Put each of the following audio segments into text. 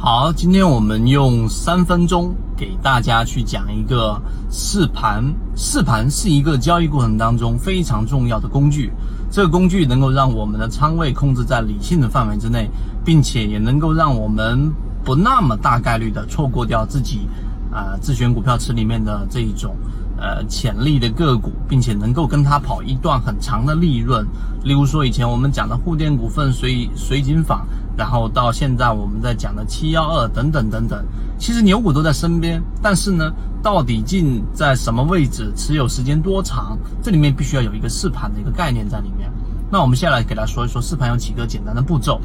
好，今天我们用三分钟给大家去讲一个试盘。试盘是一个交易过程当中非常重要的工具，这个工具能够让我们的仓位控制在理性的范围之内，并且也能够让我们不那么大概率的错过掉自己啊自选股票池里面的这一种。呃，潜力的个股，并且能够跟它跑一段很长的利润。例如说，以前我们讲的沪电股份、水水井坊，然后到现在我们在讲的七幺二等等等等，其实牛股都在身边。但是呢，到底进在什么位置，持有时间多长，这里面必须要有一个试盘的一个概念在里面。那我们现在来给大家说一说试盘有几个简单的步骤。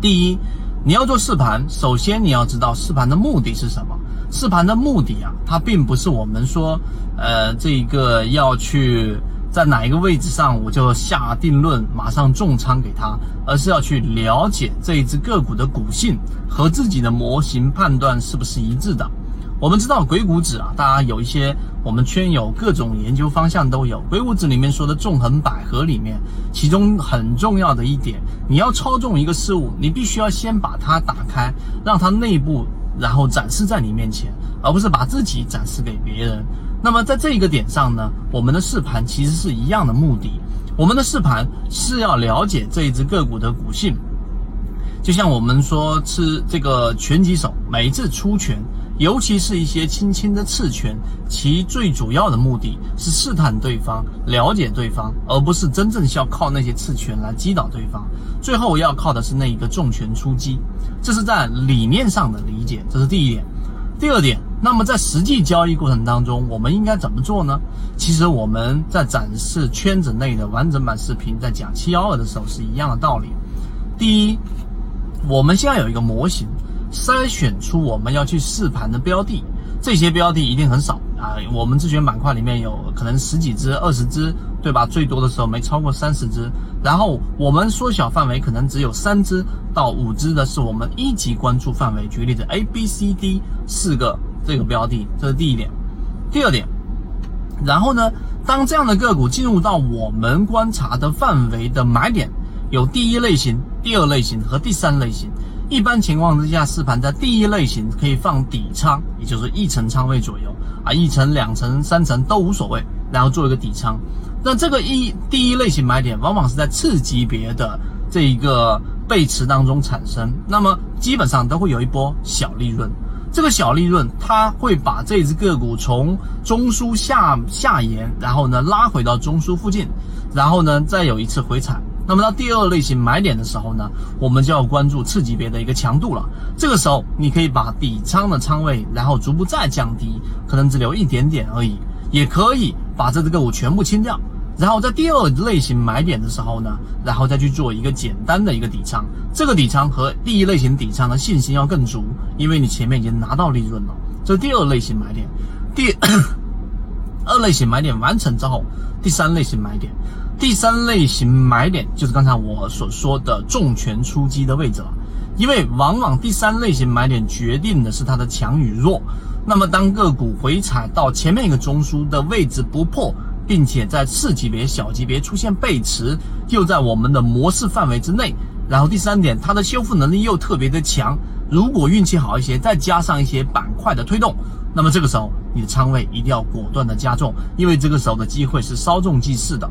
第一，你要做试盘，首先你要知道试盘的目的是什么。试盘的目的啊，它并不是我们说，呃，这个要去在哪一个位置上我就下定论，马上重仓给它，而是要去了解这一只个股的股性和自己的模型判断是不是一致的。我们知道鬼谷子啊，大家有一些我们圈有各种研究方向都有。鬼谷子里面说的纵横捭阖里面，其中很重要的一点，你要操纵一个事物，你必须要先把它打开，让它内部。然后展示在你面前，而不是把自己展示给别人。那么在这一个点上呢，我们的试盘其实是一样的目的。我们的试盘是要了解这一只个股的股性，就像我们说吃这个拳击手每一次出拳，尤其是一些轻轻的刺拳，其最主要的目的是试探对方，了解对方，而不是真正需要靠那些刺拳来击倒对方。最后要靠的是那一个重拳出击。这是在理念上的理解，这是第一点。第二点，那么在实际交易过程当中，我们应该怎么做呢？其实我们在展示圈子内的完整版视频，在讲七幺二的时候是一样的道理。第一，我们现在有一个模型，筛选出我们要去试盘的标的，这些标的一定很少啊。我们自选板块里面有可能十几只、二十只。对吧？最多的时候没超过三十只，然后我们缩小范围，可能只有三只到五只的是我们一级关注范围。举例子，A、B、C、D 四个这个标的，这是第一点。第二点，然后呢，当这样的个股进入到我们观察的范围的买点，有第一类型、第二类型和第三类型。一般情况之下，试盘在第一类型可以放底仓，也就是一层仓位左右啊，一层、两层、三层都无所谓，然后做一个底仓。那这个一第一类型买点，往往是在次级别的这一个背驰当中产生，那么基本上都会有一波小利润。这个小利润，它会把这只个股从中枢下下沿，然后呢拉回到中枢附近，然后呢再有一次回踩。那么到第二类型买点的时候呢，我们就要关注次级别的一个强度了。这个时候，你可以把底仓的仓位，然后逐步再降低，可能只留一点点而已，也可以。把这只个股全部清掉，然后在第二类型买点的时候呢，然后再去做一个简单的一个底仓。这个底仓和第一类型底仓的信心要更足，因为你前面已经拿到利润了。这是第二类型买点。第 二类型买点完成之后，第三类型买点，第三类型买点就是刚才我所说的重拳出击的位置了。因为往往第三类型买点决定的是它的强与弱。那么，当个股回踩到前面一个中枢的位置不破，并且在次级别、小级别出现背驰，又在我们的模式范围之内，然后第三点，它的修复能力又特别的强。如果运气好一些，再加上一些板块的推动，那么这个时候你的仓位一定要果断的加重，因为这个时候的机会是稍纵即逝的。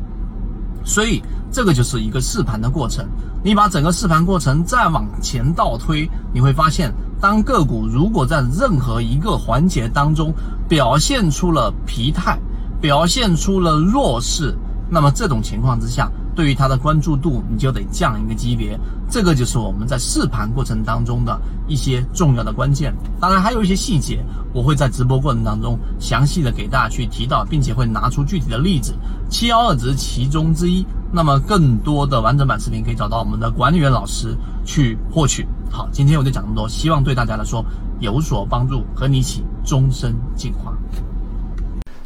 所以，这个就是一个试盘的过程。你把整个试盘过程再往前倒推，你会发现。当个股如果在任何一个环节当中表现出了疲态，表现出了弱势，那么这种情况之下，对于它的关注度你就得降一个级别。这个就是我们在试盘过程当中的一些重要的关键。当然还有一些细节，我会在直播过程当中详细的给大家去提到，并且会拿出具体的例子。七幺二只是其中之一。那么更多的完整版视频可以找到我们的管理员老师去获取。好，今天我就讲这么多，希望对大家来说有所帮助，和你一起终身进化。